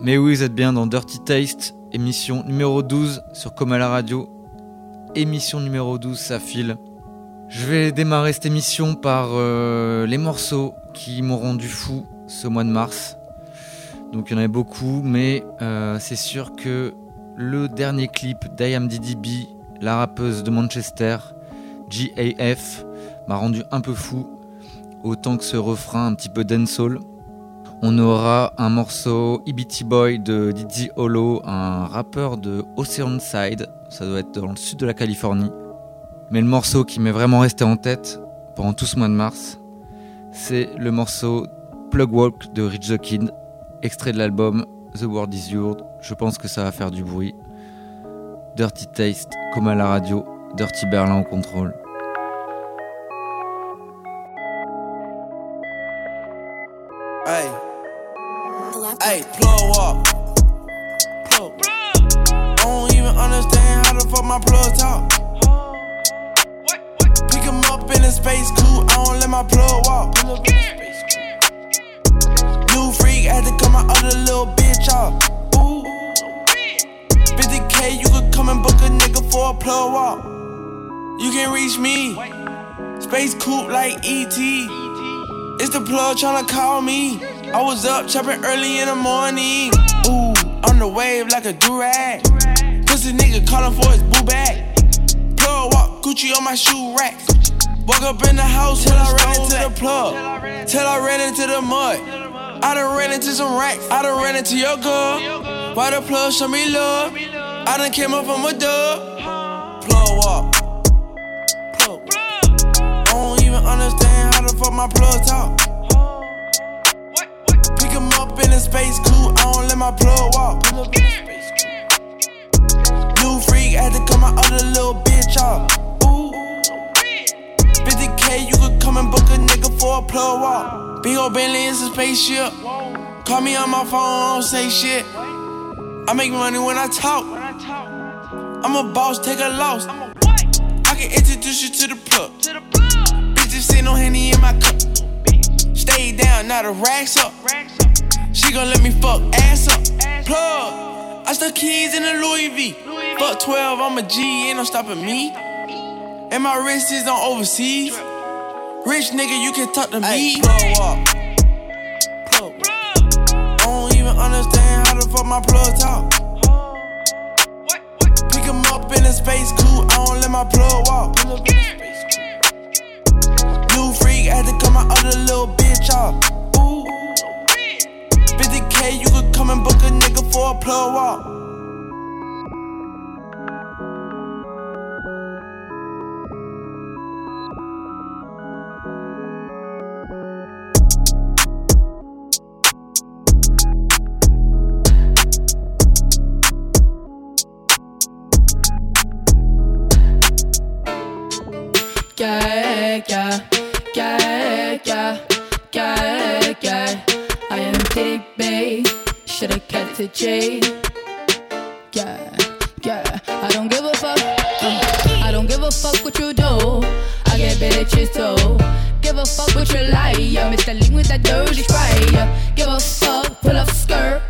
Mais oui, vous êtes bien dans Dirty Taste, émission numéro 12 sur Comala Radio. Émission numéro 12, ça file. Je vais démarrer cette émission par euh, les morceaux qui m'ont rendu fou ce mois de mars. Donc il y en avait beaucoup, mais euh, c'est sûr que le dernier clip d'IAMDDB, la rappeuse de Manchester, GAF, m'a rendu un peu fou, autant que ce refrain un petit peu dancehall. On aura un morceau EBT Boy de Didi Hollow, un rappeur de Oceanside, ça doit être dans le sud de la Californie. Mais le morceau qui m'est vraiment resté en tête pendant tout ce mois de mars, c'est le morceau Plug Walk de Rich the Kid, extrait de l'album The World Is Yours. Je pense que ça va faire du bruit. Dirty Taste, comme à la radio, Dirty Berlin au contrôle. Hey, plug walk. Plug. I don't even understand how the fuck my plug talk. Pick him up in a space coupe, I don't let my plug walk. New freak had to cut my other little bitch off. Ooh. 50k, you could come and book a nigga for a plug walk. You can reach me. Space coupe like ET. It's the plug tryna call me. I was up chopping early in the morning. Ooh, on the wave like a durag. Pussy nigga calling for his boo bag. Plug walk Gucci on my shoe rack. Walk up in the house till I ran into the plug. Till I ran into the mud. I done ran into some racks. I done ran into your girl. Why the plug show me love? I done came up from a dub. Plug walk. Plug. I don't even understand how the fuck my plug talk. In a space coupe, I don't let my plug walk. New freak had to cut my other little bitch off. Ooh. 50k, you could come and book a nigga for a plug walk. Big ol' Bentley is a spaceship. Call me on my phone, I don't say shit. I make money when I talk. I'm a boss, take a loss. I can introduce you to the plug. Bitches say no henny in my cup. Stay down, now the racks up. She gon' let me fuck ass up. Plug. I stuck keys in the Louis V. Fuck 12, I'm a G, ain't no stopping me. And my wrist is on overseas. Rich nigga, you can talk to me. Plug walk. Plug. I don't even understand how the fuck my plug talk. Pick him up in a space coupe, I don't let my plug walk. New freak, I had to cut my other little bitch off. 50k, you could come and book a nigga for a plug walk. Yeah, yeah, yeah, yeah, yeah. Bay, should've kept it J. Yeah, yeah. I don't give a fuck. uh, I don't give a fuck what you do. I get bitches too. Give a fuck what you. Yeah, Mr. Lean with that dirty sprite. Give a fuck, pull up skirt.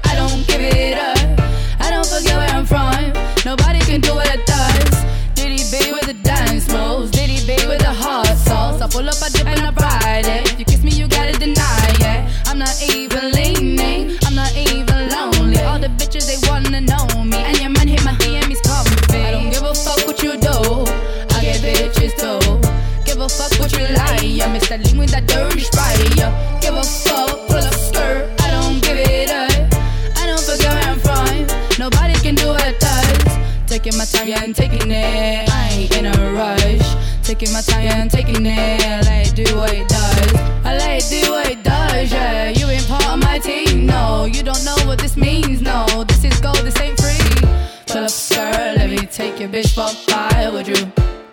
Time, yeah, taking it. I ain't in a rush. Taking my time, yeah, taking it. Let it do what it does. I it do what it does, yeah. You ain't part of my team, no. You don't know what this means, no. This is gold, this ain't free. Pull up skirt, let me take your bitch for five. Would you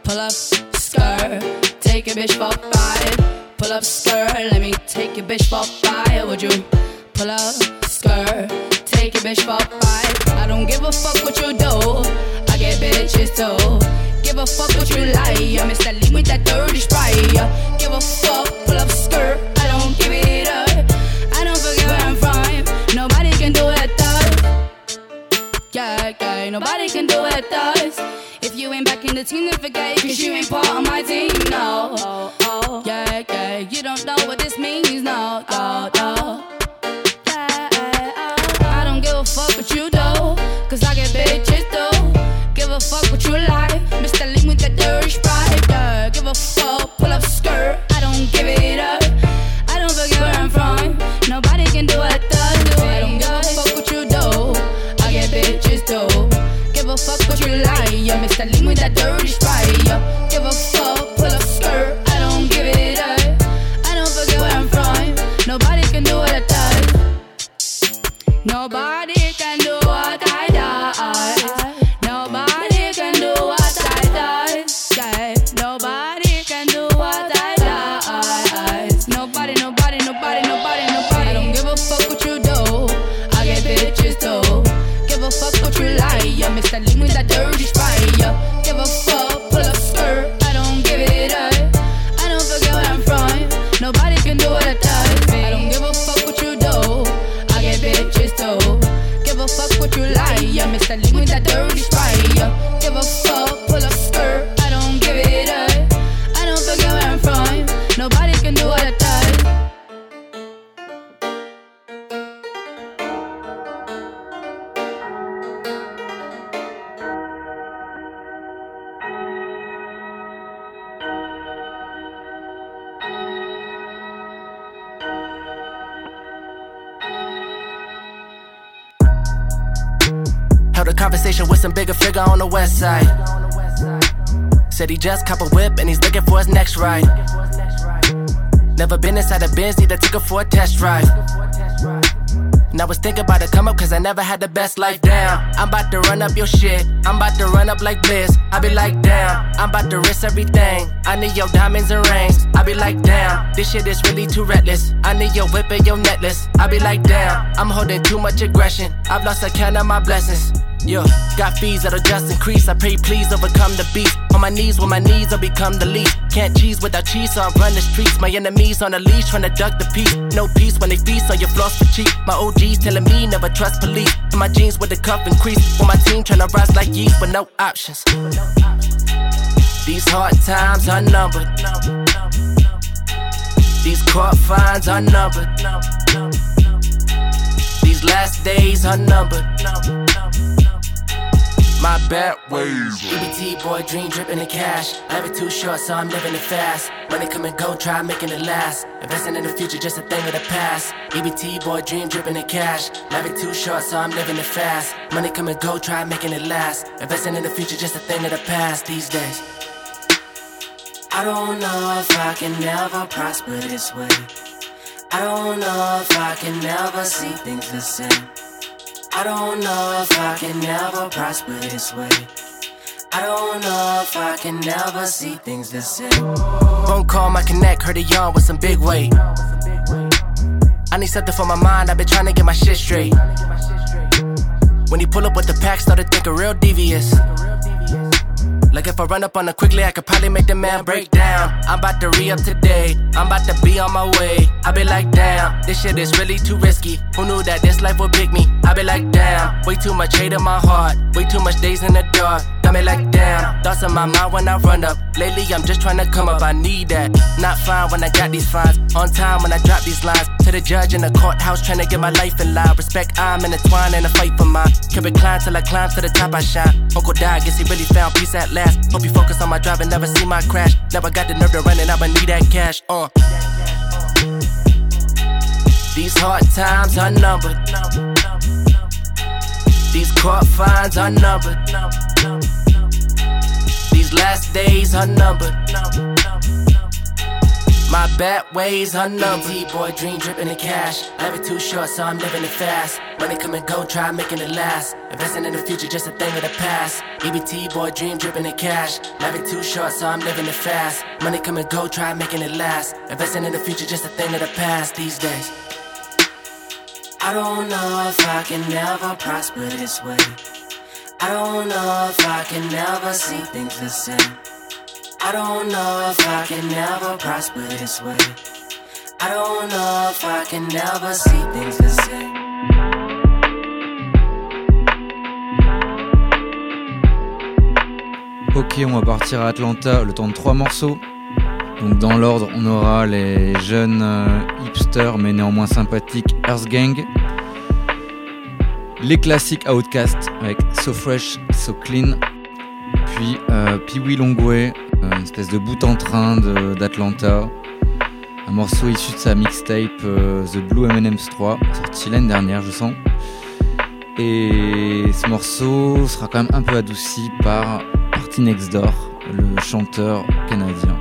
pull up skirt? Take your bitch for five. Pull up skirt, let me take your bitch for five. Would you pull up skirt? Take your bitch for five. ghetto. Give a fuck what you like. I'm Sally with that dirty sprite. Give a fuck, pull up skirt. I don't give it up. I don't forget where I'm from. Nobody can do it us. Yeah, yeah, nobody can do it us. If you ain't back in the team, then forget cause you ain't part of my Said he just cop a whip and he's looking for his next ride. Never been inside a Benz, need to take her for a test drive. And I was thinking about to come up cause I never had the best life down. I'm about to run up your shit. I'm about to run up like Bliss. I be like, damn, I'm about to risk everything. I need your diamonds and rings. I be like, damn, this shit is really too reckless. I need your whip and your necklace. I be like, damn, I'm holding too much aggression. I've lost account of my blessings. Yeah, got fees that'll just increase. I pray, please overcome the beast. On my knees, when my knees I'll become the least. Can't cheese without cheese, so I run the streets. My enemies on a leash, trying to duck the peace. No peace when they feast on your floss for cheap. My OGs telling me never trust police. In my jeans with the cuff increase. When my team trying to rise like yeast but no options. These hard times are numbered. These court fines are numbered. These last days are numbered. My bad ways. EBT boy, dream dripping in cash. Life is too short, so I'm living it fast. Money come and go, try making it last. Investing in the future, just a thing of the past. EBT boy, dream dripping in cash. Life is too short, so I'm living it fast. Money come and go, try making it last. Investing in the future, just a thing of the past these days. I don't know if I can ever prosper this way. I don't know if I can ever see things the same. I don't know if I can ever prosper this way. I don't know if I can ever see things the same. Phone call my connect, heard a yawn with some big weight. I need something for my mind, I've been trying to get my shit straight. When he pull up with the pack, started thinking real devious. Like if I run up on her quickly, I could probably make the man break down. I'm about to re up today, I'm about to be on my way. I be like, damn, this shit is really too risky. Who knew that this life would pick me? I be like, damn, way too much hate in my heart, way too much days in the dark. Got me like, damn, thoughts in my mind when I run up. Lately, I'm just trying to come up, I need that. Not fine when I got these fines, on time when I drop these lines. To the judge in the courthouse, trying to get my life in line. Respect, I'm intertwined in a fight for mine. Keep it climb till I climb to the top, I shine. Uncle died, guess he really found peace at last. Hope you focus on my drive and never see my crash. Never got the nerve to run and I'ma need that cash. Uh. These hard times are numbered. These court fines are numbered. These last days are numbered. My bad ways are numbered. boy, dream dripping in cash. Life is too short, so I'm living it fast. Money come and go, try making it last. Investing in the future, just a thing of the past. EBT boy, dream dripping in cash. Life is too short, so I'm living it fast. Money come and go, try making it last. Investing in the future, just a thing of the past these days. I don't know if I can ever prosper this way. I don't know if I can ever see things the same. I don't know if I can prosper this way. I don't know if I can see things. Ok, on va partir à Atlanta, le temps de trois morceaux. Donc dans l'ordre, on aura les jeunes euh, hipsters mais néanmoins sympathiques Earth Gang. Les classiques Outcast avec So Fresh, So Clean. Puis euh, Pee Longway, euh, une espèce de bout en train d'Atlanta. Un morceau issu de sa mixtape euh, The Blue M&M's 3, sorti l'année dernière je sens. Et ce morceau sera quand même un peu adouci par Party Next Door, le chanteur canadien.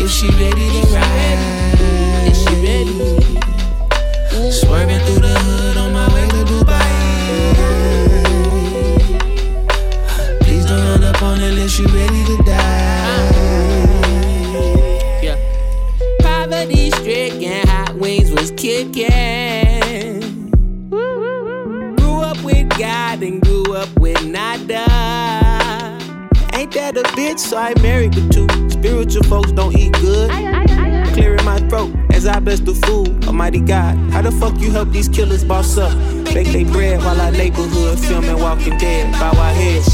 if she ready to ride. Almighty God. How the fuck you help these killers boss up? Bake they bread while our neighborhood filming Walking Dead. Bow our heads.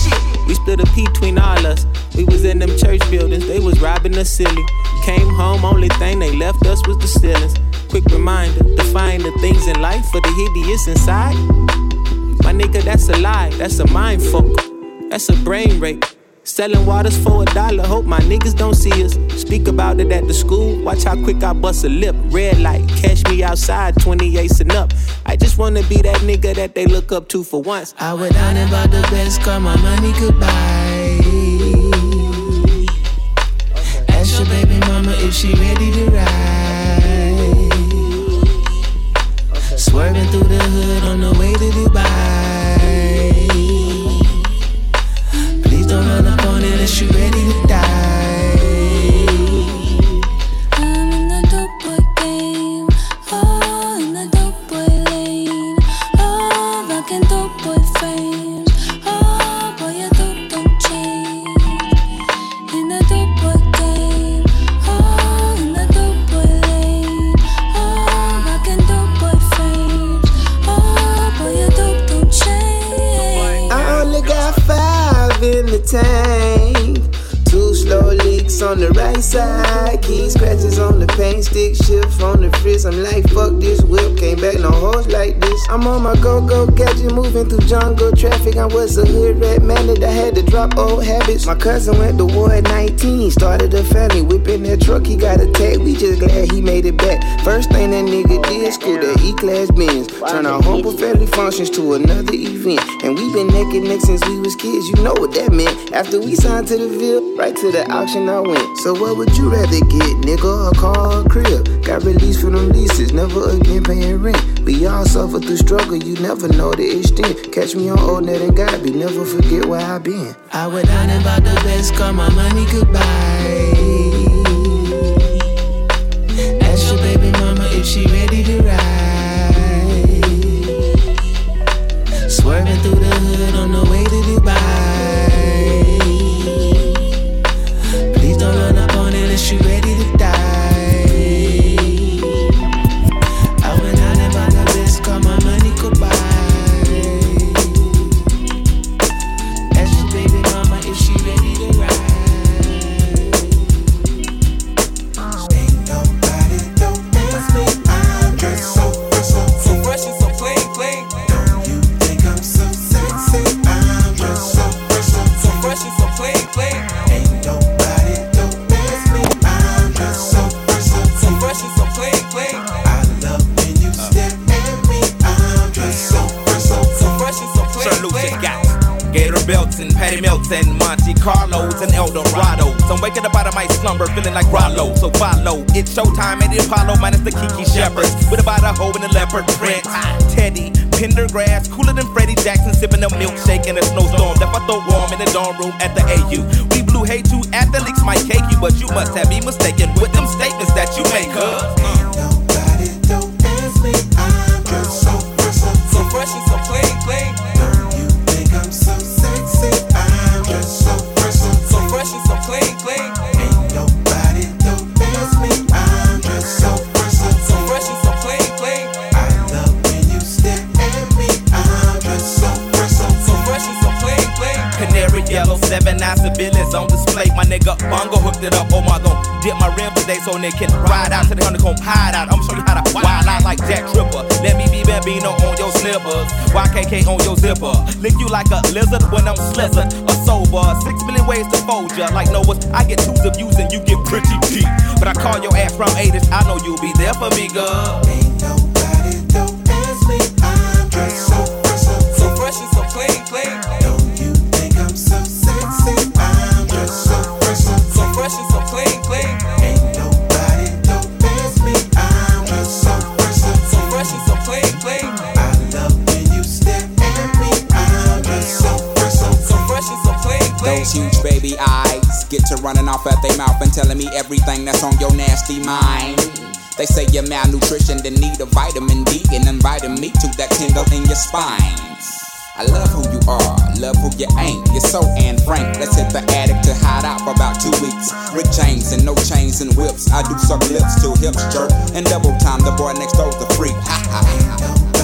We split a between all us. We was in them church buildings, they was robbing us silly. Came home, only thing they left us was the ceilings. Quick reminder, define the things in life for the hideous inside. My nigga, that's a lie, that's a mind fuck, that's a brain rape. Selling waters for a dollar, hope my niggas don't see us. Speak about it at the school, watch how quick I bust a lip. Red light, catch me outside, 28 and up. I just wanna be that nigga that they look up to for once. I would down and the best, call my money goodbye. got five in the tank on the right side. Key scratches on the paint stick, shift on the frizz. I'm like, fuck this whip, came back no horse like this. I'm on my go go gadget, moving through jungle traffic. I was a hood rat man that I had to drop old habits. My cousin went to war at 19, started a family, whipping that truck. He got a tag, we just glad he made it back. First thing that nigga did, school that E class bins. Turn our humble family functions to another event. And we been naked next since we was kids, you know what that meant. After we signed to the Ville, right to the auction I went. So what would you rather get, nigga? A car or a crib? Got released from them leases, never again paying rent. We all suffer through struggle, you never know the extent. Catch me on old net and God, be never forget where I been. I went down and bought the best, call my money goodbye. Ask leopard print. Teddy, Pendergrass, cooler than Freddie Jackson, sipping a milkshake in a snowstorm. Left I throw warm in the dorm room at the AU. We blew hay to athletes might cake you, but you must have me mistaken with them statements that you make, my so they can ride out to the honeycomb hide out. I'ma show you how to wild out like Jack Tripper. Let me be Bambino on your slippers, YKK on your zipper. Lick you like a lizard when I'm slizzard or sober. Six million ways to fold ya. Like Noah's, I get twos of views and you get pretty deep. But I call your ass from 80s, I know you'll be there for me, girl. At mouth and telling me everything that's on your nasty mind. They say you're malnutrition, then need a vitamin D and inviting me to that tingle in your spine. I love who you are, love who you ain't. You're so Anne Frank. Let's hit the attic to hide out for about two weeks. Rick James and no chains and whips. I do suck lips till hips jerk. And double time, the boy next door's the freak. Ha ha.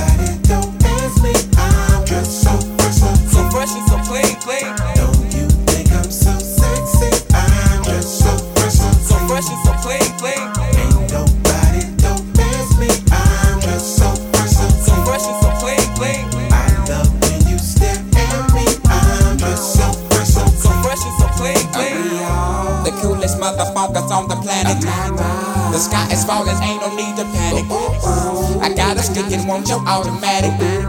Stick your automatic.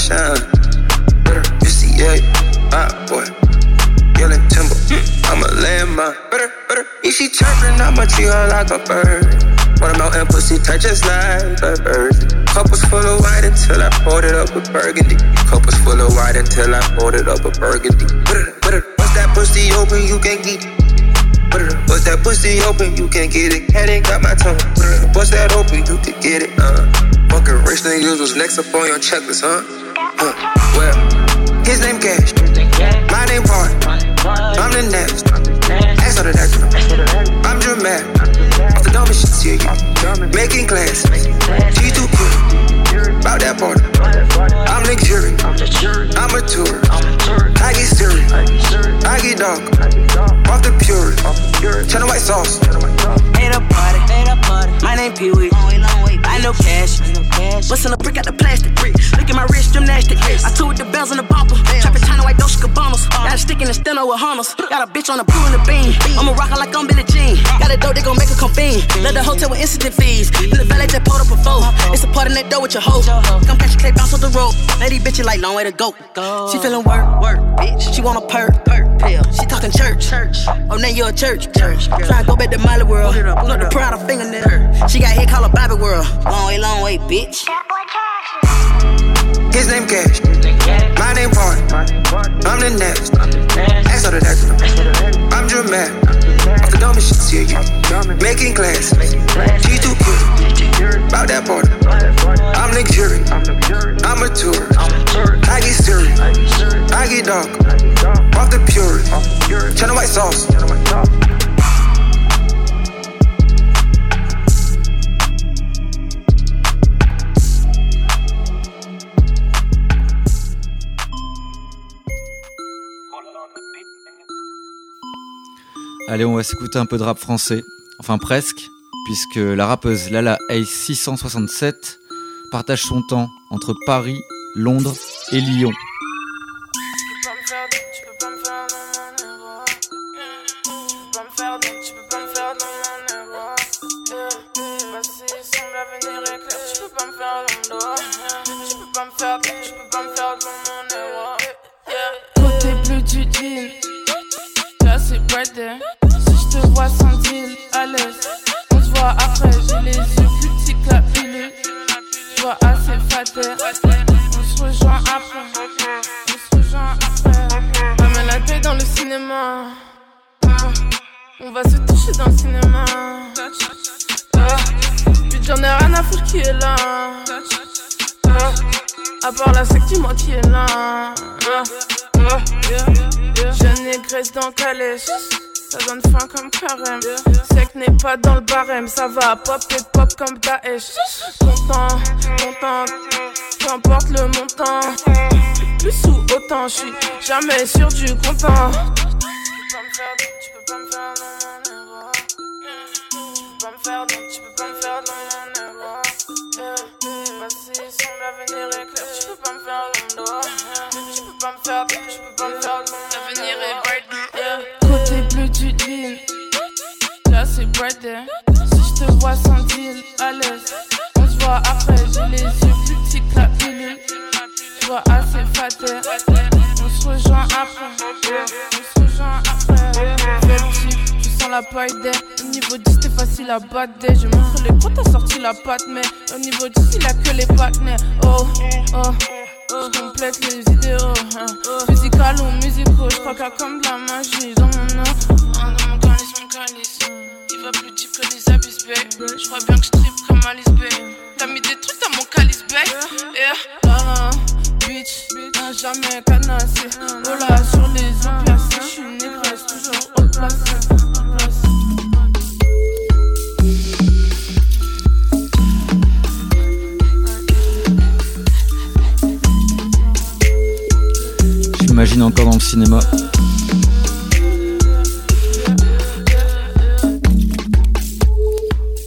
Sun don't shine. Better, yeah, ah, boy. Yelling timber, I'm a landmine. Better, better, if she chirping, I'ma treat her like a bird. Watermelon pussy tight just like a bird. Cup was full of white until I poured it up with burgundy. Cup was full of white until I poured it up with burgundy. Once that pussy open, you can't get it. Bust that pussy open, you can't get it. Head ain't got my tongue. Bust that open, you can get it. Uh, fucking rich niggas was next up on your checklist, huh? Huh. Well, his name Cash, my name Party. I'm the next. Ask all of that. I'm dramatic. Off the dumbest shit to you. Making class. G too cute. About that party. I'm luxurious. I'm a tourist. I get serious. I get dark. Off the purest. Channel white sauce. Ain't a party. My name Pee Wee. I know cash. Bustin' a brick out the plastic brick. Look at my wrist, gymnastic. I took with the bells and the bopper. Trapping China white Dolce Gabbana. Got a stick in the steno with hunters. Got a bitch on the blue and the beam. I'm a rocker like I'm Billie Jean. Got a dope, they gon' make her convene. Let the hotel with incident fees. In the valet just pulled up a foe. It's a part in that door with your hoe. Come catch your clay bounce off the road. Lady bitch, like long way to go. She feeling work, work, bitch. She want a perk, perk, pill. She talking church, church. Oh, now you a church, church. Tryna go back to Miley World. Look the proud of fingernail. She got hit, call her Bobby World. Long way, long way, bitch. His name Cash. My name Party. I'm the next. Ask her the next. I'm dramatic. Off the dumbest shit, see you. Making class. She too cute. About that party. I'm luxurious. I'm a tourist. I get serious. I get dark. Off the purest. Channel white sauce. Allez, on va s'écouter un peu de rap français. Enfin, presque, puisque la rappeuse Lala Ace 667 partage son temps entre Paris, Londres et Lyon. Pas dans le barème. Ça va pop et pop comme Daesh. Content, content. Peu importe le montant. Plus ou autant, je suis jamais sûr du content. Tu peux pas me faire. Tu peux pas me tu peux pas me l'avenir est clair. Tu peux pas me faire dans le dos. Tu peux pas me faire, tu peux pas me faire dans mon L'avenir est bright. Yeah. Côté bleu du jean. C'est. Si je te vois sans deal, à l'aise. On se voit après, j'ai les yeux plus petits que la pilule. Je vois assez faté. On se rejoint après. On se rejoint après. Fais tu sens la paille des. Au niveau 10, t'es facile à battre. Je montre les gros, t'as sorti la patte. Mais au niveau 10, il a que les partenaires. Oh, oh. Je complète les idéaux, hein. Ou musicaux, je crois qu'il y a comme de la magie dans mon nom. Mon mon. Babe. Je crois bien que je tripe comme Alice Bay. T'as mis des trucs dans mon calice, babe. Là, là, bitch, n'a jamais canassé. Oh sur les opiacés, je suis négresse, toujours haut placé. haut placé. J'imagine encore dans le cinéma.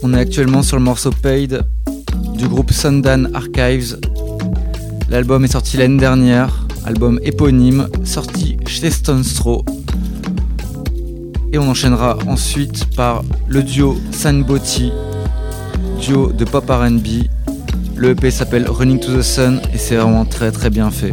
On est actuellement sur le morceau Paid du groupe Sundan Archives. L'album est sorti l'année dernière, album éponyme, sorti chez Stone Straw. Et on enchaînera ensuite par le duo Sanboti, duo de pop RB. Le EP s'appelle Running to the Sun et c'est vraiment très très bien fait.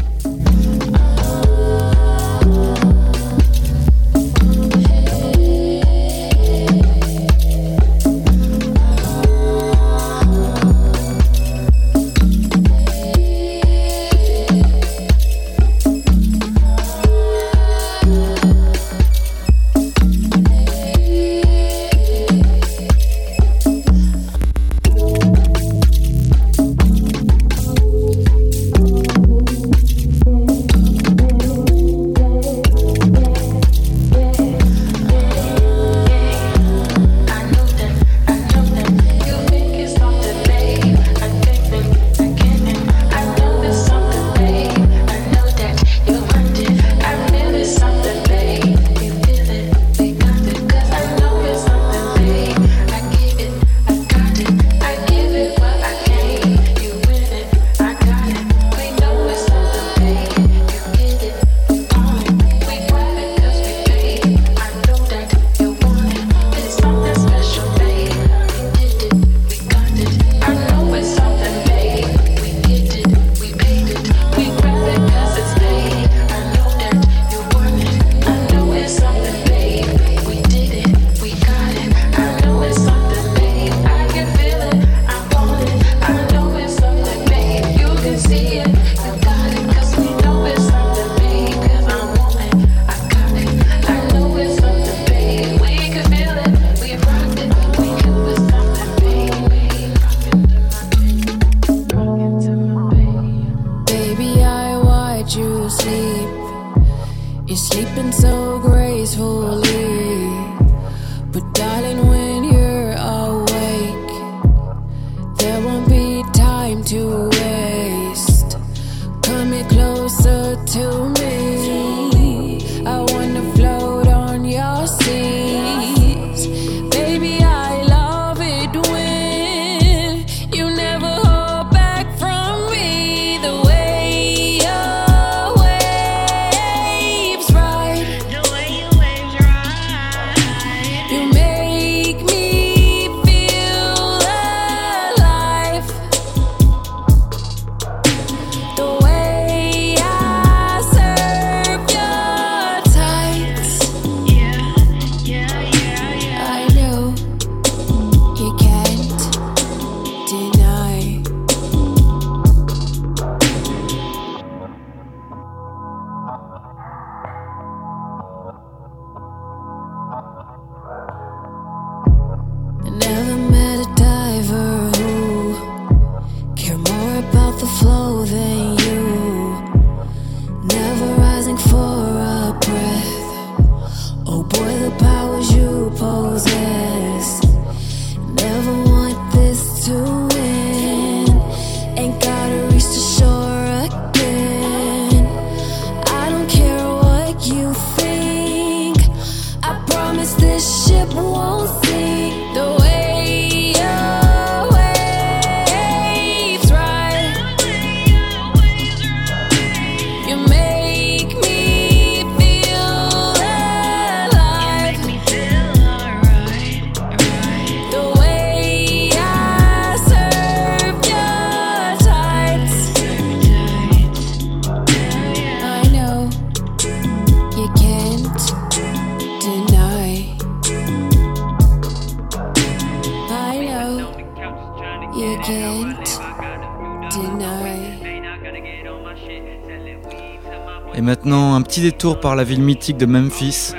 un petit détour par la ville mythique de Memphis,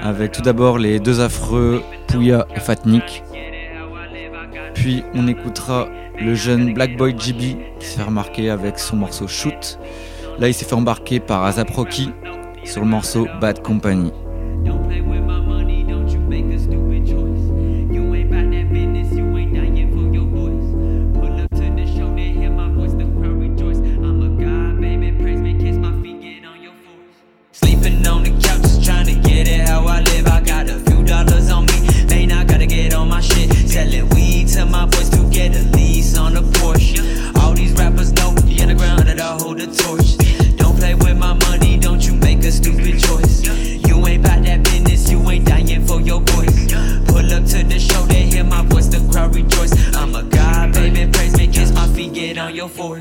avec tout d'abord les deux affreux Pouya et Fatnik. Puis on écoutera le jeune Black Boy JB qui s'est fait remarquer avec son morceau Shoot. Là, il s'est fait embarquer par Azap Rocky sur le morceau Bad Company.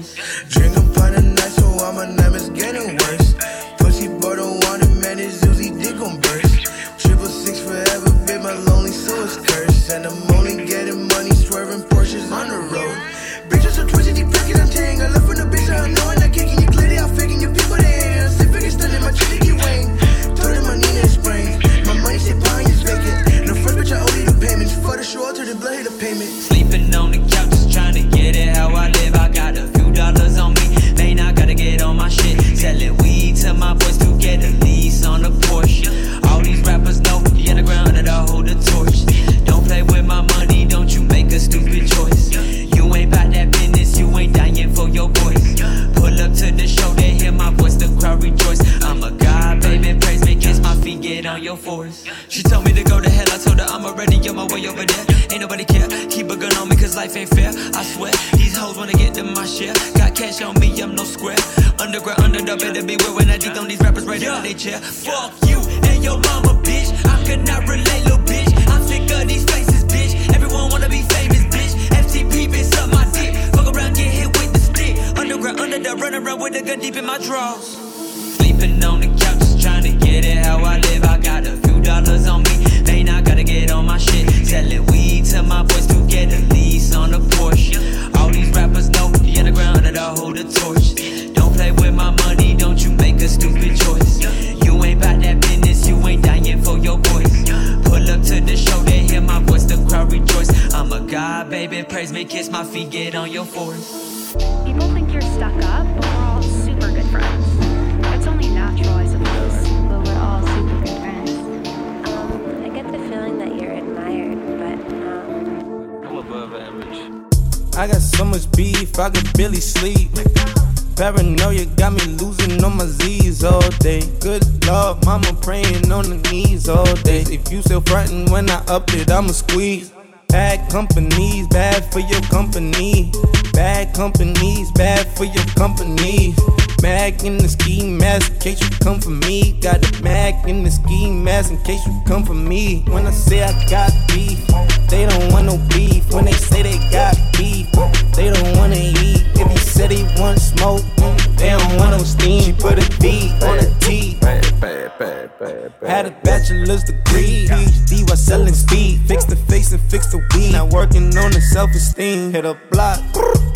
yours. so much beef, I could barely sleep. Paranoia got me losing on my Z's all day. Good love, mama praying on the knees all day. If you still frightened when I up it, I'ma squeeze. Bad companies, bad for your company. Bad companies, bad for your company mag in the ski mask in case you come for me. Got a mag in the ski mask in case you come for me. When I say I got beef, they don't want no beef. When they say they got beef, they don't wanna eat. If he said he want smoke, they don't want no steam. She put a D on a T. Had a bachelor's degree, PhD while selling speed. Fix the face and fix the weed. Now working on the self esteem. Hit a block,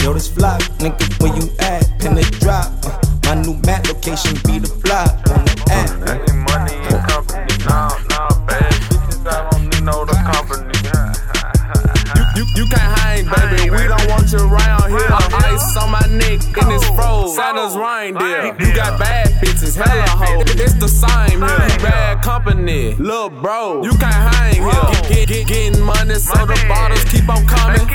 yo, this flop. Nigga, where you at? Pin the drop. Uh, my new map location be the flop on the app. Money and company, nah, nah, bad bitches, I don't need no the company. You, you, you can't hang, baby. We don't want you around here. Santa's oh. reindeer. You got bad bitches, hella hoes. It's the same here. Bad company, little bro. You can't hang here. Get, get, get, getting money, so the bottles keep on coming.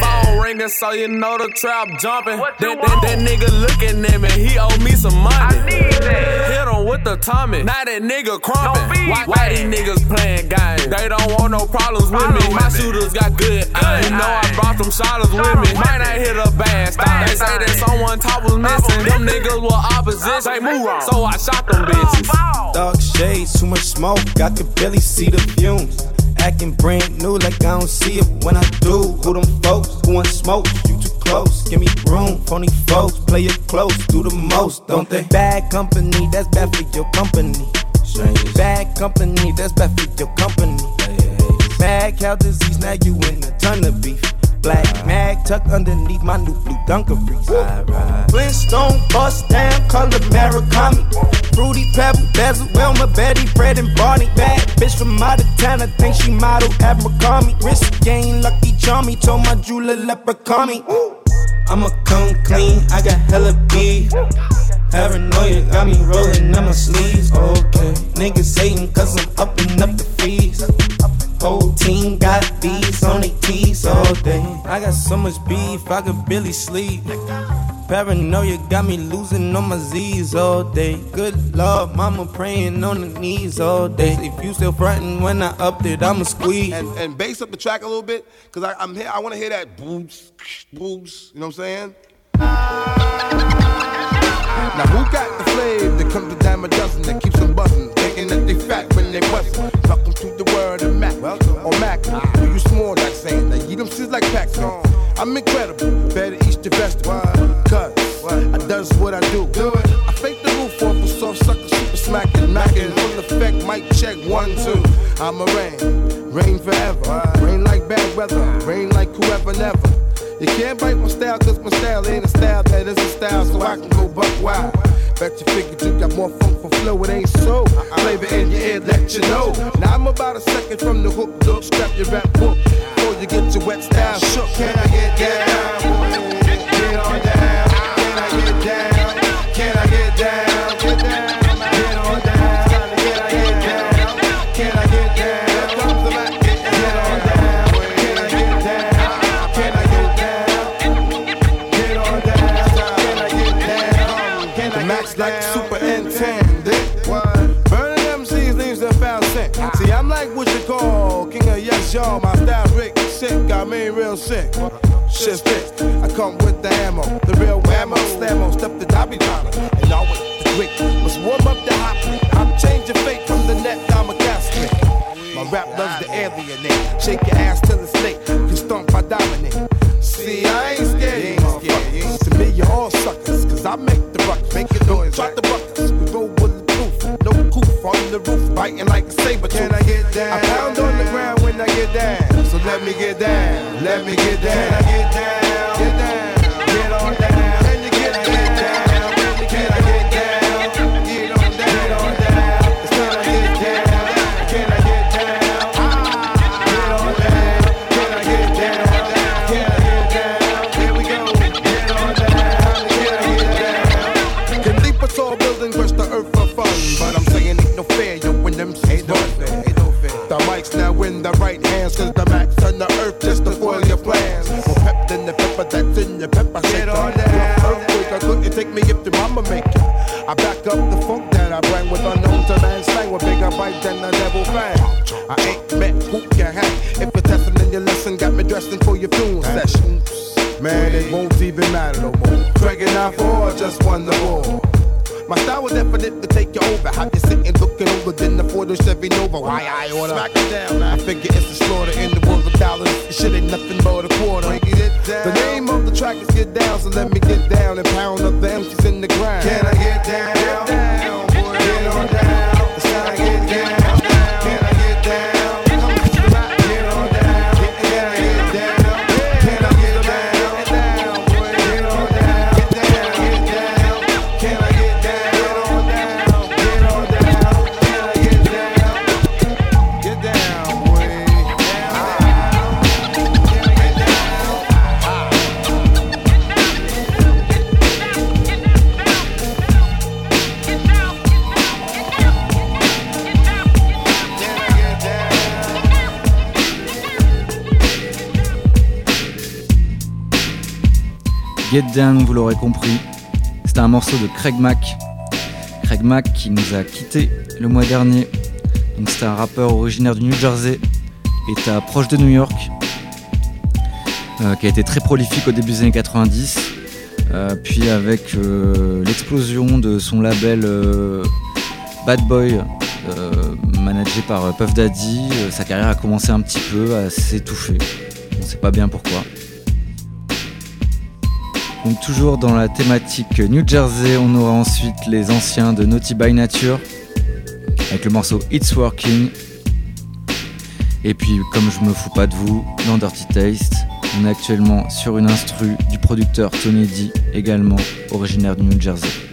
Phone ringing, so you know the trap jumping. That, that, that nigga looking at me, he owe me some money. Hit him with the Tommy. Now that nigga crumping. Why, why these niggas playing games? They don't want no problems with me. My shooters got good aim. You know I brought them shotters with me. Might not hit a bad style. They say that someone top was missing. Them niggas were opposition. They move wrong. So I shot them bitches. Dark shades, too much smoke, I could barely see the fumes. Acting brand new like I don't see it when I do. Who them folks? Who want smoke? You too close. Give me room. Phony folks, play it close. Do the most, don't they? Bad company, that's bad for your company. Bad company, that's bad for your company. Bad cow disease, now you in a ton of beef. Black mag tucked underneath my new blue dungarees. Flintstone bust down, color Murakami. Fruity Pebble, Bezel, Wilma, Betty, Fred, and Barney. Bad bitch from out of town, I think she model at McCarmy. Game, lucky charmy, told my jeweler leprechaun me. I'ma come clean, I got hella beef. Paranoia got me rolling on my sleeves. Okay, niggas hating cause I'm upping up the fees. Whole team got beats on their teeth all day. I got so much beef, I could barely sleep. Paranoia got me losing on my Z's all day. Good lord, mama praying on the knees all day. If you still frontin' when I upped it, I'ma squeeze. And, and bass up the track a little bit, cause I, I'm here. I want to hear that booms, booms. You know what I'm saying? Now who got the flame that comes to dime a dozen that keeps them buzzing, thinking that they fat when they bustin'? Welcome to the world of Mac or Mac. Do you small like saying that? You them shit like packs on. I'm incredible, better eat the vegetable. Cause I does what I do. I fake the roof off a soft sucker, super smacking, macking, full effect, mic check one two. I'm a rain, rain forever, rain like bad weather, rain like whoever never. You can't bite my style cause my style ain't a style that is a style so I can go buck wild. Bet you figured you got more funk for flow, it ain't so. Flavor in your ear, let you know. Now I'm about a second from the hook, don't scrap your rap book. Before you get your wet style shook, can I get down? Get on down. Can I get down? Can I Get vous l'aurez compris. C'était un morceau de Craig Mack. Craig Mack qui nous a quitté le mois dernier. Donc c'était un rappeur originaire du New Jersey, état proche de New York, euh, qui a été très prolifique au début des années 90. Euh, puis avec euh, l'explosion de son label Bad Boy, managé par Puff Daddy, sa carrière a commencé un petit peu à s'étouffer. On sait pas bien pourquoi. Donc toujours dans la thématique New Jersey, on aura ensuite les anciens de Naughty by Nature avec le morceau It's Working. Et puis comme je me fous pas de vous, dans Dirty Taste, on est actuellement sur une instru du producteur Tony D, également originaire du New Jersey.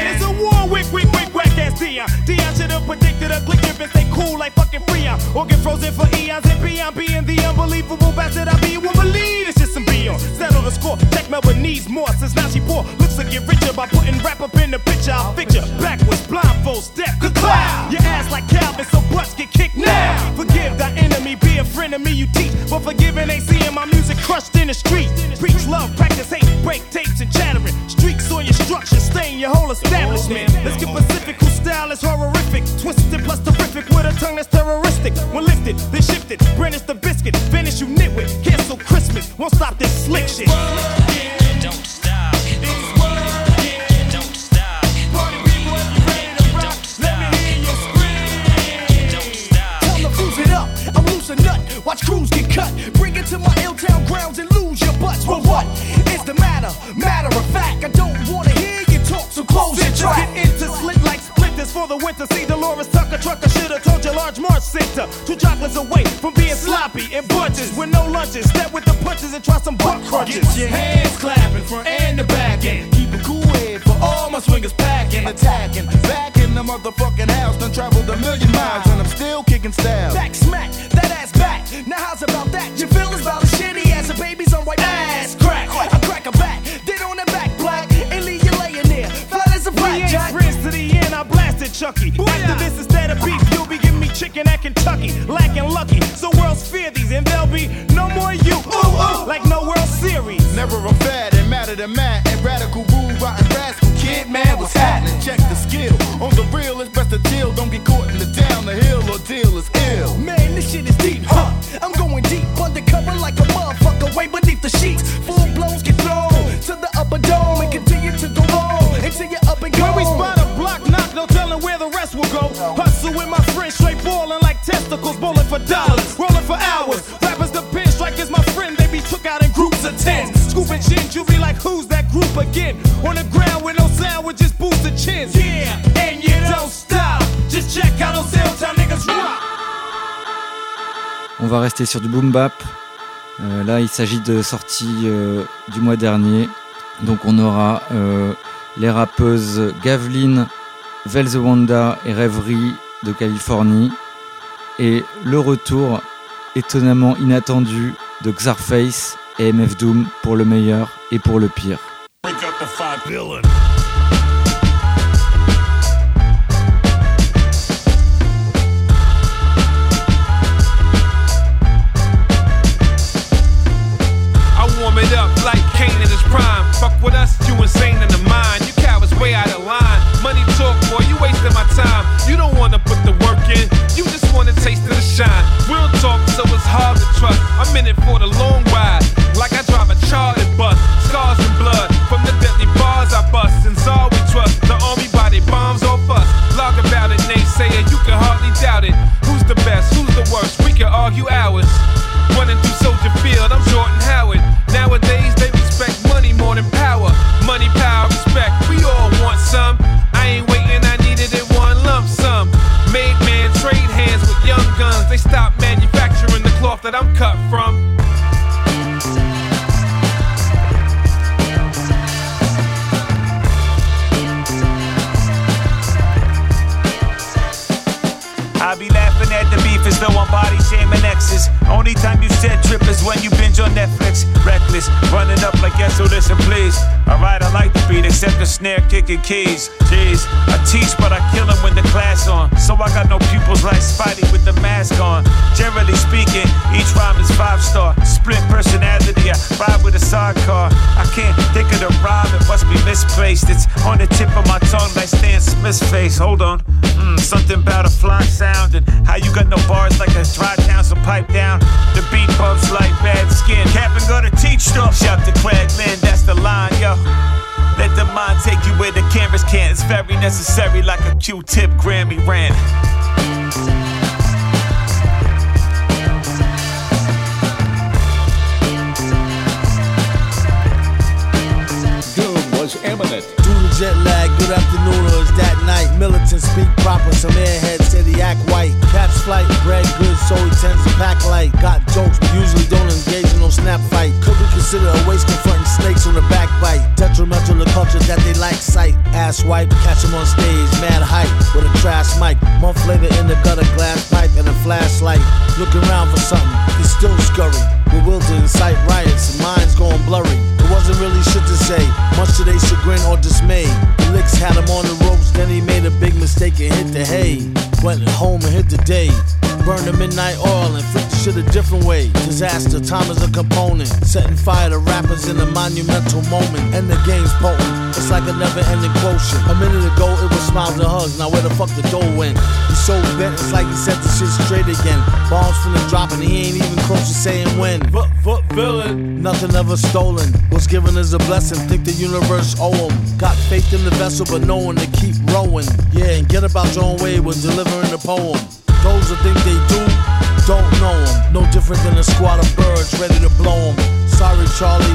Can. It's a war with quick, quick, whack ass Dion. Dion should have predicted a click if stay cool like fucking Freon. Or get frozen for eons and beyond being the unbelievable bastard I be. Won't believe it's just some Beyond. Settle the score. Check Melbourne needs more since now she poor. Looks to get richer by putting rap up in the picture. I'll picture backwards, blindfold, step, good cloud. Your ass like Calvin, so butts get kicked now. Forgive thy enemy, be a friend of me, you teach. But forgiving ain't seeing my music crushed in the street. Preach love, practice hate, break tapes and chattering. Stain your whole establishment. Let's get Pacific, whose style is horrific. Twisted plus terrific with a tongue that's terroristic. When lifted, then shifted, brandish the biscuit. Finish you nitwit, cancel Christmas. Won't stop this slick shit. Don't stop. Time to fuse it up. I'm loose nut. Watch crews get cut. Bring it to my ill town grounds and lose your butts. Well, what is the matter? Matter of fact, I your track. Get into slit like splinters for the winter. C. Delores Tucker trucker should have told you large Mars Center. Two chocolates away from being sloppy and bunches with no lunches. Step with the punches and try some butt crunches. Get your hands clapping front and the back end. Keep a cool head for all my swingers packing, attacking. Back in the motherfucking house, done traveled a million miles and I'm still kicking style. Back smack, Chucky. This, instead of beef, you'll be giving me chicken at Kentucky. Lacking lucky, so worlds fear these, and there'll be no more you. Ooh, ooh, like no World Series. Never a fad and matter than mad and radical rude, rotten rascal kid, man, what's happening? Check the skill. On the real, it's best to chill. Don't get caught in the down the hill or deal is ill. Man, this shit is deep, huh? I'm going deep undercover like a motherfucker way beneath for dollars, rolling for hours. Rappers the pin strikers, my friend, they be took out in groups of ten. Scooping gins, you be like, who's that group again? On the ground with no sound, with just boosted chins. Yeah, and you don't stop. Just check how those Hilltown niggas rock. On va rester sur du boom bap. Euh, là, il s'agit de sorties euh, du mois dernier. Donc, on aura euh, les rappeuses Gavlin, Vel the Wanda et Rêverie de Californie. Et le retour étonnamment inattendu de Xarface et MF Doom pour le meilleur et pour le pire. Body shaming exes. Only time you said trip is when you binge on Netflix. Reckless, running up like yes, so listen please. Alright, I like the beat, except the snare kicking keys. Jeez, I teach, but I kill 'em when the class on. So I got no pupils like Spidey with the mask on. Generally speaking, each rhyme is five star. Split personality, I ride with a sidecar. I can't think of the rhyme, it must be misplaced. It's on the tip of my tongue like Stan Smith's face. Hold on. Mm, something about a flock sound and how you got no bars like a dry town, so pipe down. The beat bumps like bad skin. Cap and go to teach stuff. Shout to Craig Mack, that's the line, yo. Let the mind take you where the cameras can't. It's very necessary, like a Q-tip Grammy rant. Doom was imminent. Due to jet lag, good afternoon or is that night? Militant speak proper, some airheads said he act white. Catch flight, bread good, so he tends to pack light. Got jokes, but usually don't engage in no snap fight. Could be considered a waste confronting snakes on the backbite. Detrimental to culture that they like sight. Ass wipe, catch him on stage, mad hype with a trash mic. Month later in the gutter, glass pipe and a flashlight. Looking around for something, he still scurry. Bewildered, incite riots, and minds going blurry. It wasn't really shit to say, much to their chagrin or dismay. Licks had him on the ropes, then he made a big mistake and hit the hay. Went home and hit the day. Burned the midnight oil and flipped the shit a different way. Disaster, time is a component. Setting fire to rappers in a monumental moment. And the game's potent. It's like a never ending quotient. A minute ago, it was smiles and hugs. Now where the fuck the door went? He's so bent, it's like he set the shit straight again. Bombs finna drop and he ain't even close to saying when. Fuck, fuck, villain. Nothing ever stolen. What's given is a blessing. Think the universe owe him. Got faith in the vessel, but knowing to keep rowing. Yeah, and get about your own way with delivering the poem. Those who think they do, don't know them. No different than a squad of birds ready to blow them. Sorry, Charlie.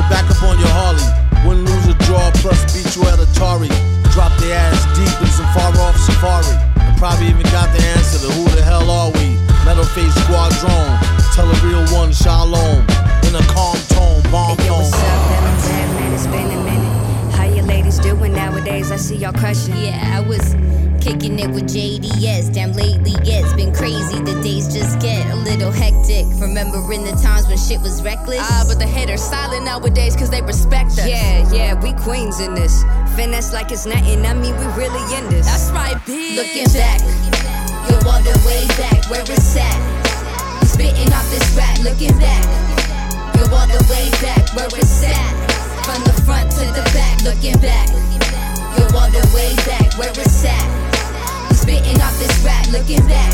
Get back up on your Harley. Win, lose, or draw, plus beat you at Atari. Drop their ass deep in some far off safari. And probably even got the answer to who the hell are we? Metal face squadron. Tell a real one, shalom. In a calm tone, bomb Yo, tone. what's up, villains? Hey, man, it's been a minute. How you ladies doing nowadays? I see y'all crushing. Yeah, I was kicking it with JDS. Damn, lately it's been crazy. The days just get a little hectic. Remembering the times when shit was reckless. Ah, but the haters silent nowadays cause they respect us. Yeah, yeah, we queens in this. Finesse like it's nothing. I mean, we really in this. That's right, bitch. Looking back, yo, all the way back where it's at. Spitting off this rap, looking back. Yo, all the way back where it's at. From the front to the back, looking back. You're all the way back where it's at. Spitting off this rap, looking back.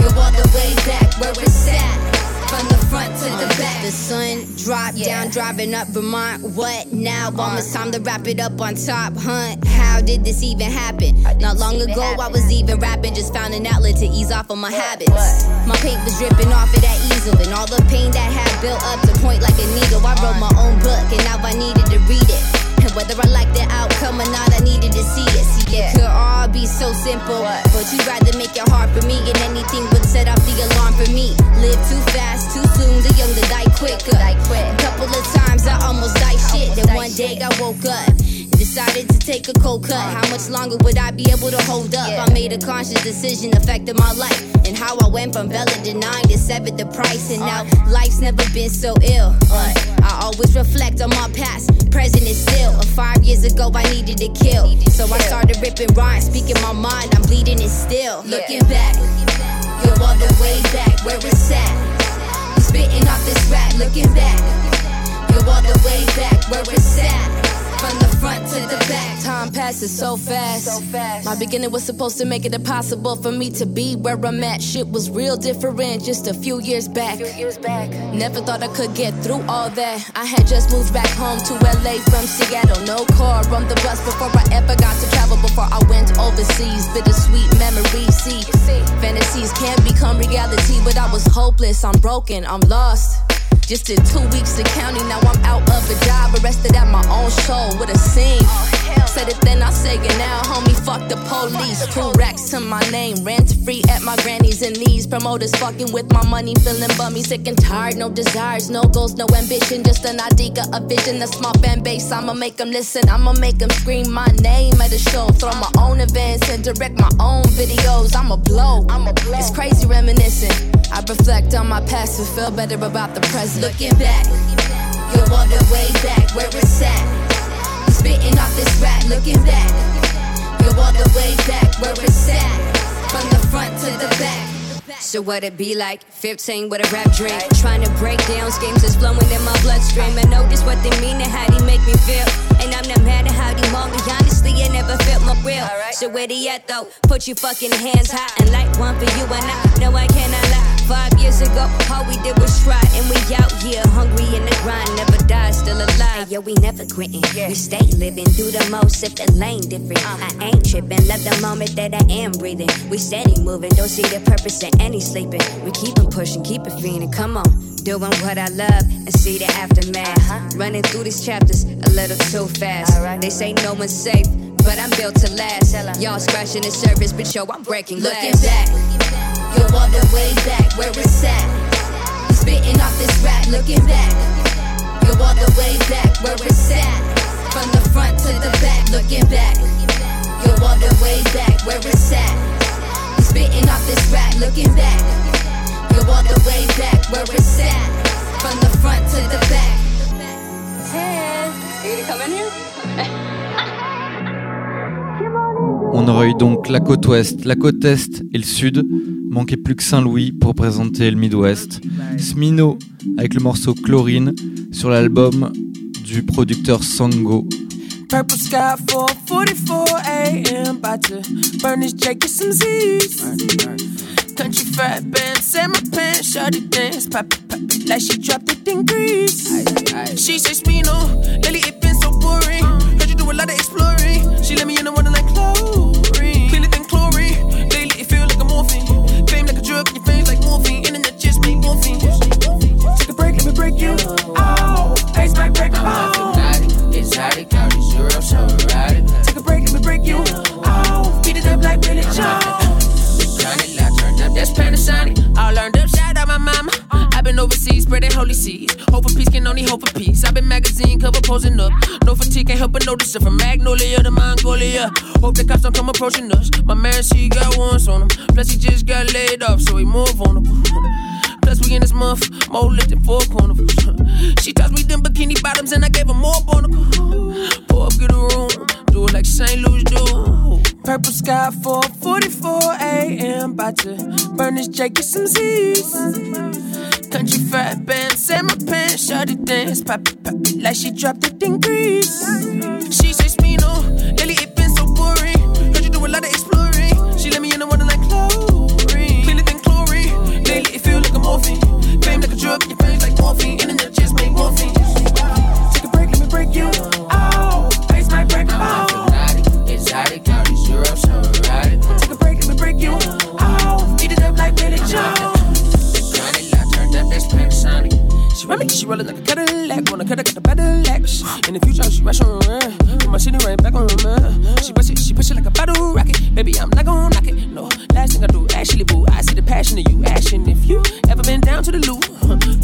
You're all the way back where it's at. From the front to the back. The sun dropped yeah. down, driving up Vermont. What now? Uh. Almost time to wrap it up on top, hunt. How did this even happen? Not long ago, happen. I was even rapping, just found an outlet to ease off of my habits. What? My paint was dripping off of that easel, and all the pain that had built up to point like a needle. I wrote my own book, and now I needed to read it. Whether I like the outcome or not, I needed to see it. See, it could all be so simple, but you'd rather make it hard for me, and anything would set off the alarm for me. Live too fast, too soon, the young to die quicker. A couple of times I almost died shit, then one day I woke up. Decided to take a cold cut. How much longer would I be able to hold up? I made a conscious decision affecting my life and how I went from to nine to seven the price, and now life's never been so ill. I always reflect on my past, present is still. Five years ago, I needed to kill, so I started ripping rhymes, speaking my mind. I'm bleeding it still. Looking back, you're all the way back where it's at. Spitting off this rap, looking back. You're all the way back where it's at. From the front to the back. Time passes so fast. My beginning was supposed to make it impossible for me to be where I'm at. Shit was real different just a few years back. Never thought I could get through all that. I had just moved back home to LA from Seattle. No car on the bus before I ever got to travel. Before I went overseas, bittersweet memories. See, fantasies can't become reality, but I was hopeless. I'm broken. I'm lost. Just did two weeks of county, now I'm out of a job, arrested at my own show with a scene. Oh, Said it then, I say it now, homie. Fuck the police. Two racks to my name, rent free at my granny's and knees. Promoters fucking with my money, feeling bummy, sick and tired. No desires, no goals, no ambition, just an idea, a vision, a small fan base. I'ma make them listen, I'ma make them scream my name at a show. Throw my own events and direct my own videos. I'ma blow, I'ma blow. It's crazy reminiscing. I reflect on my past and feel better about the present. Looking back, you're all the way back where it's at. Spitting off this rap, looking back. You're all the way back where it's at. From the front to the back. So what it be like? 15 with a rap drink. Trying to break down schemes that's flowing in my bloodstream. I notice what they mean and how they make me feel. And I'm not mad at how they want me. Honestly, it never felt more real. So where they at though? Put your fucking hands high and light one for you and I. No, I cannot lie. Five years ago, all we did was try. And we out here, hungry in the grind. Never die, still alive. Yo, we never quitting. We stay living, do the most if the lane different. I ain't tripping, love the moment that I am breathing. We steady moving, don't see the purpose in any sleeping. We keep on pushing, keep it feeling. Come on, doing what I love and see the aftermath. Running through these chapters a little too fast. They say no one's safe. But I'm built to last. Y'all scratching the surface, but yo, I'm breaking glass. Looking back, you're all the way back where it's at. Spitting off this rap, looking back. You're all the way back where it's at. From the front to the back, looking back. You're all the way back where it's at. Spitting off this rap, looking back. You're all the way back where it's at. From the front to the back. Hey, you gonna come in here? On aurait eu donc la côte ouest, la côte est et le sud. Manquait plus que Saint-Louis pour présenter le Midwest. Smino avec le morceau Chlorine sur l'album du producteur Sango. Purple sky 444 a.m. About to burn this J, get some Z's. Country fat band, set my pants, shorty dance, pop it, pop like she dropped it in Greece. She says, Smino, lately it been so boring. Heard you do a lot of exploring. She let me in the water like Internet just make morphine. Take a break, let me break you. Oh, face back, break my. Exotic, all Europe, so erotic. Take a break, let me break you. Oh, beat it up like Billy Joe. Turn it loud, turn up, that's Panasonic. I learned upside out my mama. I've been overseas spreading holy seeds. Hope for peace can only hope for peace. I've been magazine cover posing up. No fatigue, can't help but notice it from Magnolia to Mongolia. Hope the cops don't come approaching us. My man, she got ones on him. Plus, he just got laid off, so he more vulnerable. Plus, we in this month, more lit than four carnivals. She tossed me them bikini bottoms and I gave her more barnacle. Pull up, get a room, do it like St. Louis do. Purple sky 4:44 a.m. About to burn this J, get some Z's. Country fat band, set my pants, shorty dance, pop it, pop it, like she dropped it in Greece. drip, your face like morphine in the She rollin' like a Cadillac. Wanna cut her, got the Cadillac. In the future, she rush on run. Put my city right back on run. She push it, she push it like a battle rocket. Baby, I'm not gon' knock it. No, last thing I do, actually, boo. I see the passion in you, action. If you ever been down to the loop,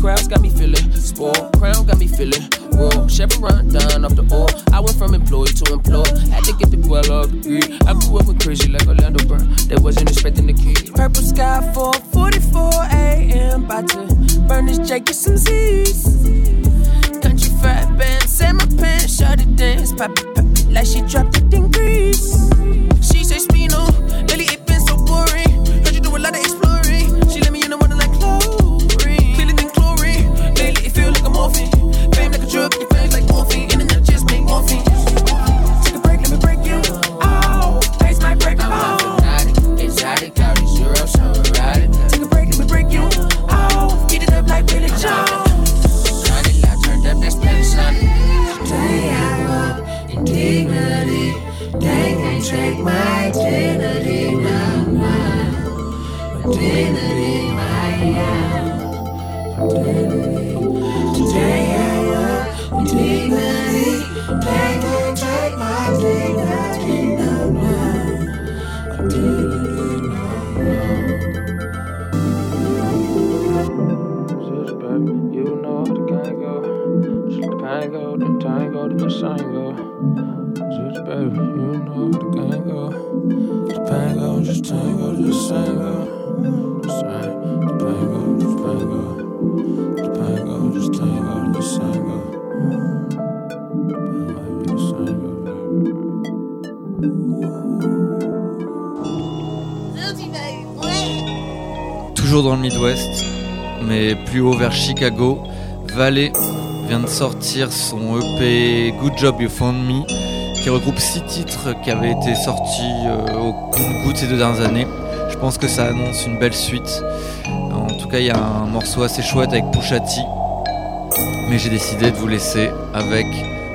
crowds got me feelin' spoiled. Crown got me feelin' Raw, Chevron, done off the oil. I went from employee to employee. Had to get the quell of degree. I grew up with crazy like Orlando Brown. They wasn't expecting the kid. Purple sky 4:44 a.m. About to burn this Jake with some Z's. Country fat band, set my pants, shut it dance, pop it, pop like she dropped it in Greece. She say Smino, lately it been so boring. Heard you do a lot of exploring. She let me in the water like chlorine. Cleaner than chlorine. Lately it feel like a morphine. A drug, it feels like morphine. Internet just make morphine. Take a break, let me break you. Oh, face might break oh. my bone. Exotic, all these Europe, so le Midwest, mais plus haut vers Chicago, Valley vient de sortir son EP Good Job You Found Me, qui regroupe six titres qui avaient été sortis euh, au compte-gouttes ces deux dernières années. Je pense que ça annonce une belle suite. En tout cas, il y a un morceau assez chouette avec Pusha T, mais j'ai décidé de vous laisser avec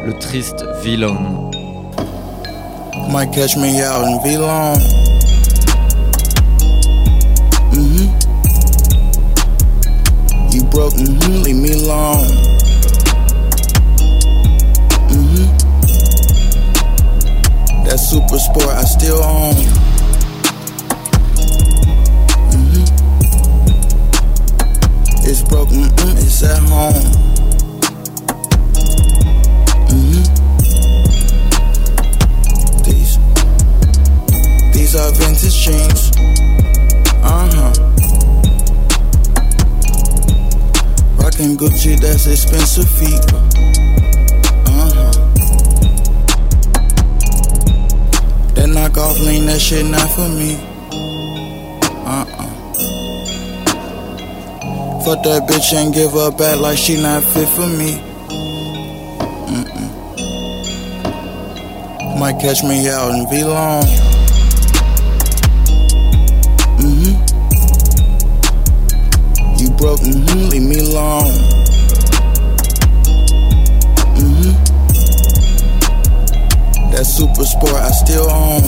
le triste Villain. Might catch me out in V-Long. Broke, mm-hmm, leave me alone. Mm-hmm. That super sport I still own. Mm-hmm. It's broken, mm-mm, it's at home. Mm-hmm. These, these are vintage jeans. Rockin' Gucci, that's expensive feet. Uh huh. That knockoff lean, that shit not for me. Uh uh. Fuck that bitch and give her back like she not fit for me. Mm-mm. Might catch me out in V-Long. Broke, mm-hmm, leave me alone. Mm-hmm. That super sport I still own.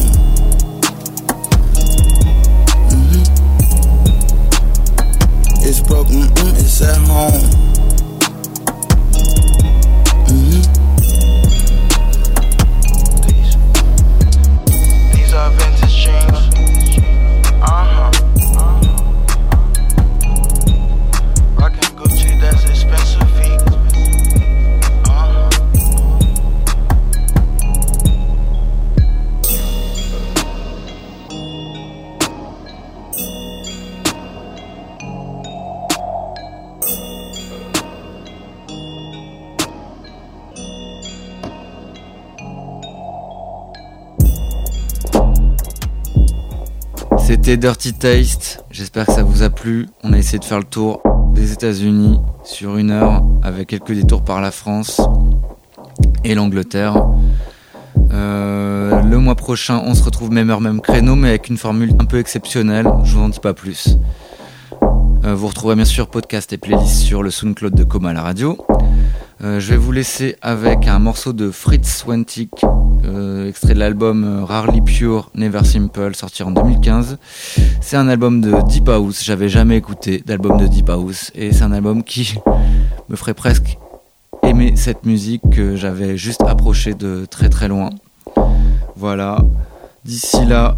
Mm-hmm. It's broke, mm-mm, it's at home. C'était Dirty Taste, j'espère que ça vous a plu. On a essayé de faire le tour des États-Unis sur une heure avec quelques détours par la France et l'Angleterre. Euh, le mois prochain, on se retrouve même heure, même créneau, mais avec une formule un peu exceptionnelle. Je vous en dis pas plus. Euh, vous retrouverez bien sûr podcast et playlist sur le SoundCloud de Coma à la radio. Euh, je vais vous laisser avec un morceau de Fritz Wentic, euh, extrait de l'album euh, Rarely Pure, Never Simple, sorti en 2015. C'est un album de Deep House, j'avais jamais écouté d'album de Deep House, et c'est un album qui me ferait presque aimé cette musique que j'avais juste approché de très très loin. Voilà. D'ici là,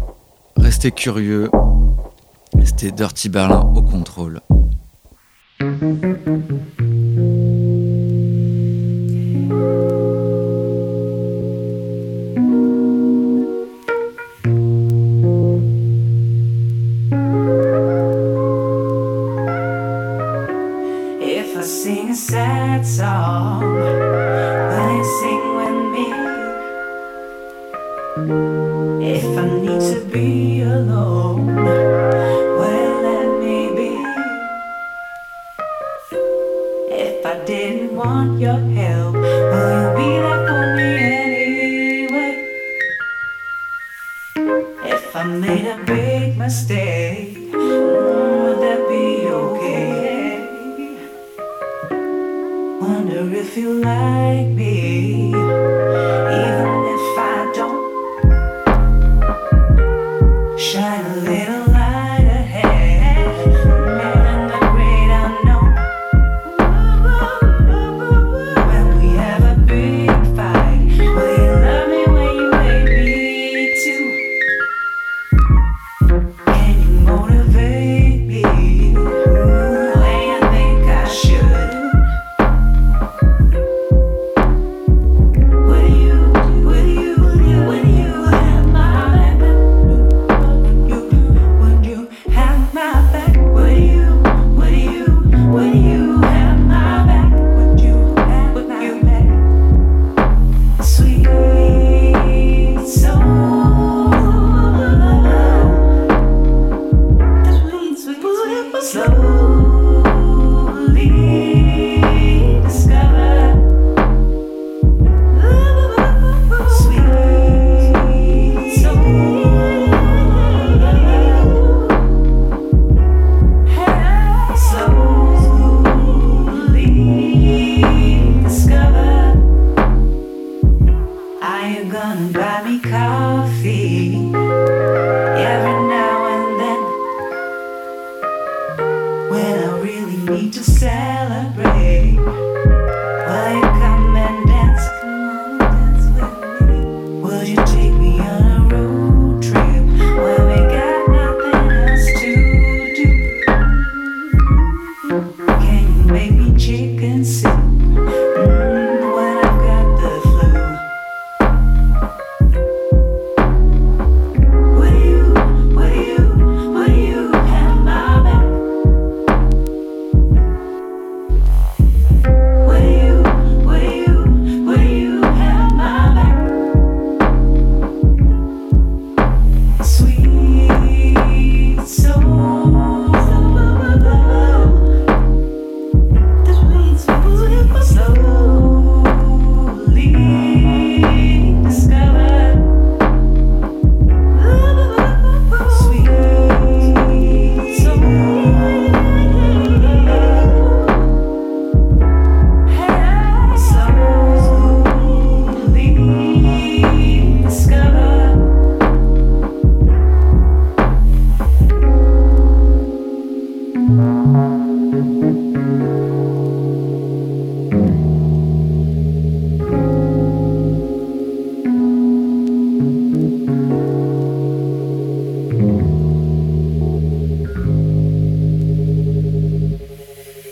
restez curieux. C'était Dirty Berlin au contrôle.